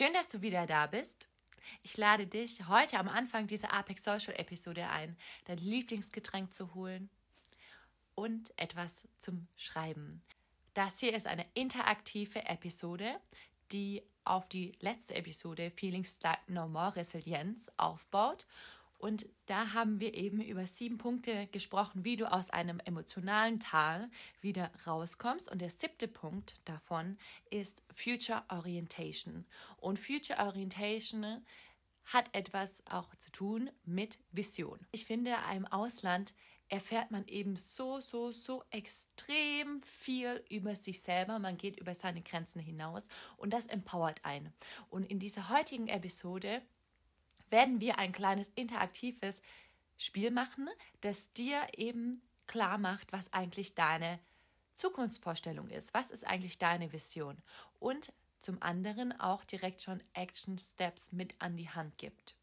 Schön, dass du wieder da bist. Ich lade dich heute am Anfang dieser Apex Social Episode ein, dein Lieblingsgetränk zu holen und etwas zum Schreiben. Das hier ist eine interaktive Episode, die auf die letzte Episode Feelings Like No More Resilienz aufbaut. Und da haben wir eben über sieben Punkte gesprochen, wie du aus einem emotionalen Tal wieder rauskommst. Und der siebte Punkt davon ist Future Orientation. Und Future Orientation hat etwas auch zu tun mit Vision. Ich finde, im Ausland erfährt man eben so, so, so extrem viel über sich selber. Man geht über seine Grenzen hinaus und das empowert einen. Und in dieser heutigen Episode werden wir ein kleines interaktives Spiel machen, das dir eben klar macht, was eigentlich deine Zukunftsvorstellung ist. Was ist eigentlich deine Vision? Und zum anderen auch direkt schon Action Steps mit an die Hand gibt.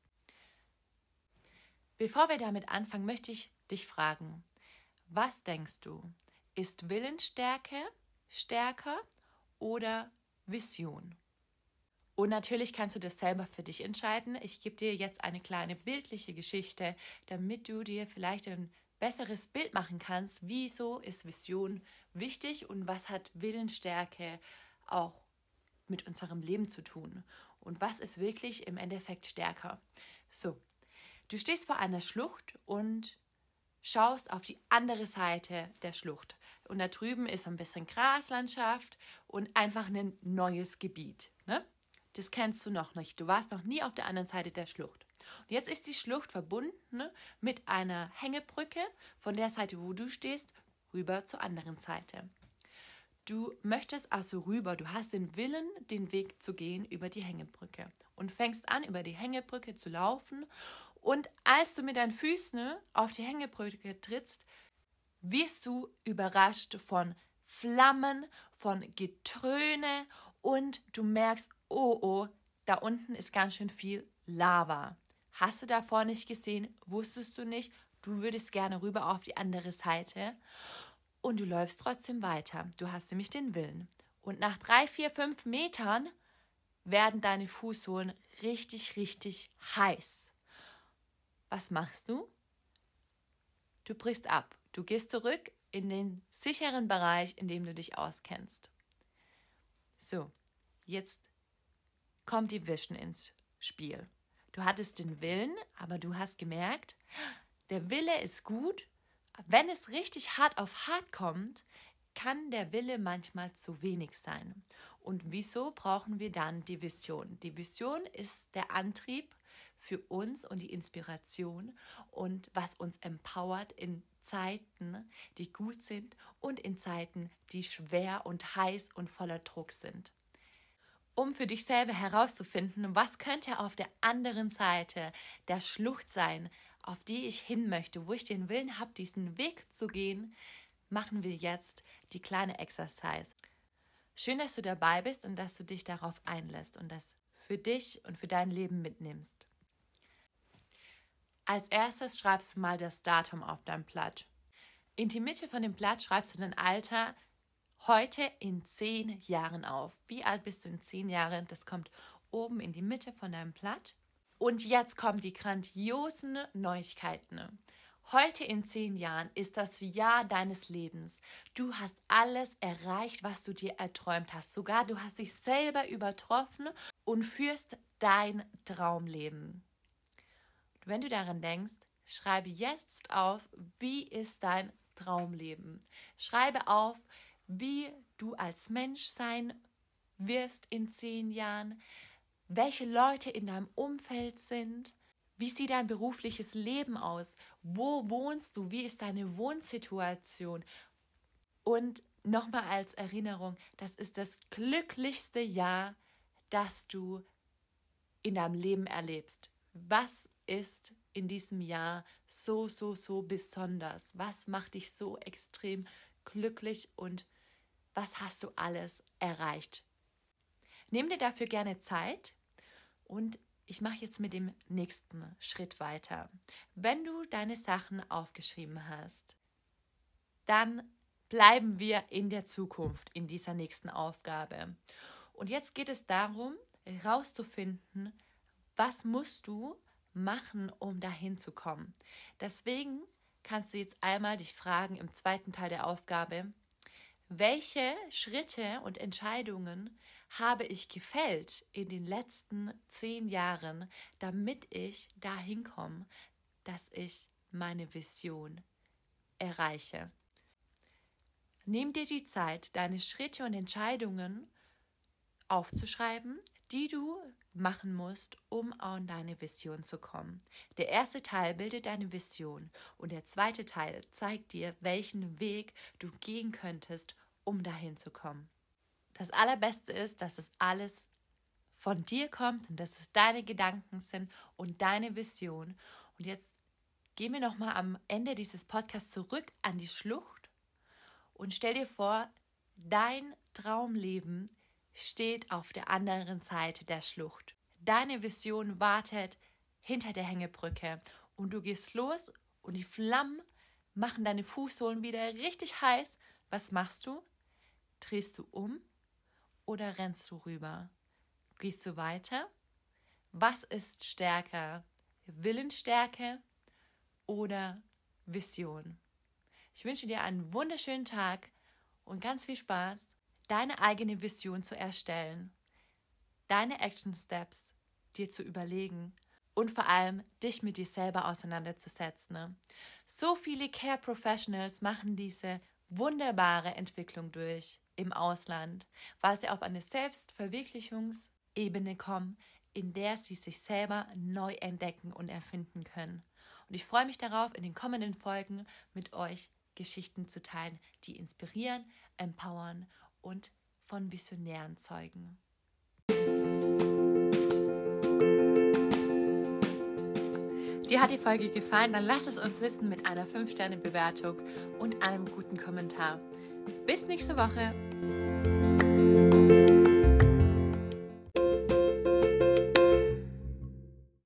Bevor wir damit anfangen, möchte ich dich fragen, was denkst du? Ist Willensstärke stärker oder Vision? Und natürlich kannst du das selber für dich entscheiden. Ich gebe dir jetzt eine kleine bildliche Geschichte, damit du dir vielleicht ein besseres Bild machen kannst, wieso ist Vision wichtig und was hat Willensstärke auch mit unserem Leben zu tun und was ist wirklich im Endeffekt stärker. So, du stehst vor einer Schlucht und schaust auf die andere Seite der Schlucht. Und da drüben ist ein bisschen Graslandschaft und einfach ein neues Gebiet. Ne? Das kennst du noch nicht. Du warst noch nie auf der anderen Seite der Schlucht. Und jetzt ist die Schlucht verbunden ne, mit einer Hängebrücke von der Seite, wo du stehst, rüber zur anderen Seite. Du möchtest also rüber, du hast den Willen, den Weg zu gehen über die Hängebrücke und fängst an, über die Hängebrücke zu laufen und als du mit deinen Füßen auf die Hängebrücke trittst, wirst du überrascht von Flammen, von Getröne und du merkst, oh oh, da unten ist ganz schön viel Lava. Hast du davor nicht gesehen? Wusstest du nicht? Du würdest gerne rüber auf die andere Seite. Und du läufst trotzdem weiter. Du hast nämlich den Willen. Und nach drei, vier, fünf Metern werden deine Fußsohlen richtig, richtig heiß. Was machst du? Du brichst ab. Du gehst zurück in den sicheren Bereich, in dem du dich auskennst. So, jetzt kommt die Vision ins Spiel. Du hattest den Willen, aber du hast gemerkt, der Wille ist gut. Wenn es richtig hart auf hart kommt, kann der Wille manchmal zu wenig sein. Und wieso brauchen wir dann die Vision? Die Vision ist der Antrieb für uns und die Inspiration und was uns empowert in Zeiten, die gut sind und in Zeiten, die schwer und heiß und voller Druck sind. Um für dich selber herauszufinden, was könnte auf der anderen Seite der Schlucht sein, auf die ich hin möchte, wo ich den Willen habe, diesen Weg zu gehen, machen wir jetzt die kleine Exercise. Schön, dass du dabei bist und dass du dich darauf einlässt und das für dich und für dein Leben mitnimmst. Als erstes schreibst du mal das Datum auf dein Blatt. In die Mitte von dem Blatt schreibst du dein Alter heute in zehn Jahren auf. Wie alt bist du in zehn Jahren? Das kommt oben in die Mitte von deinem Blatt. Und jetzt kommen die grandiosen Neuigkeiten. Heute in zehn Jahren ist das Jahr deines Lebens. Du hast alles erreicht, was du dir erträumt hast. Sogar du hast dich selber übertroffen und führst dein Traumleben. Wenn du daran denkst, schreibe jetzt auf, wie ist dein Traumleben. Schreibe auf, wie du als Mensch sein wirst in zehn Jahren, welche Leute in deinem Umfeld sind, wie sieht dein berufliches Leben aus, wo wohnst du, wie ist deine Wohnsituation Und nochmal als Erinnerung, das ist das glücklichste Jahr, das du in deinem Leben erlebst. Was ist in diesem Jahr so, so, so besonders? Was macht dich so extrem glücklich und was hast du alles erreicht? Nimm dir dafür gerne Zeit und ich mache jetzt mit dem nächsten Schritt weiter. Wenn du deine Sachen aufgeschrieben hast, dann bleiben wir in der Zukunft in dieser nächsten Aufgabe. Und jetzt geht es darum, herauszufinden, was musst du machen, um dahin zu kommen. Deswegen kannst du jetzt einmal dich fragen im zweiten Teil der Aufgabe, welche Schritte und Entscheidungen habe ich gefällt in den letzten zehn Jahren, damit ich dahin komme, dass ich meine Vision erreiche. Nimm dir die Zeit, deine Schritte und Entscheidungen aufzuschreiben, die du machen musst, um an deine Vision zu kommen. Der erste Teil bildet deine Vision und der zweite Teil zeigt dir, welchen Weg du gehen könntest, um dahin zu kommen. Das Allerbeste ist, dass es alles von dir kommt und dass es deine Gedanken sind und deine Vision. Und jetzt gehen wir nochmal am Ende dieses Podcasts zurück an die Schlucht und stell dir vor, dein Traumleben steht auf der anderen Seite der Schlucht. Deine Vision wartet hinter der Hängebrücke und du gehst los und die Flammen machen deine Fußsohlen wieder richtig heiß. Was machst du? Drehst du um oder rennst du rüber? Gehst du weiter? Was ist stärker? Willensstärke oder Vision? Ich wünsche dir einen wunderschönen Tag und ganz viel Spaß, deine eigene Vision zu erstellen, deine Action Steps dir zu überlegen und vor allem dich mit dir selber auseinanderzusetzen. Ne? So viele Care Professionals machen diese wunderbare Entwicklung durch im Ausland, weil sie auf eine Selbstverwirklichungsebene kommen, in der sie sich selber neu entdecken und erfinden können. Und ich freue mich darauf, in den kommenden Folgen mit euch Geschichten zu teilen, die inspirieren, empowern und von Visionären zeugen. Dir hat die Folge gefallen? Dann lass es uns wissen mit einer 5-Sterne-Bewertung und einem guten Kommentar. Bis nächste Woche.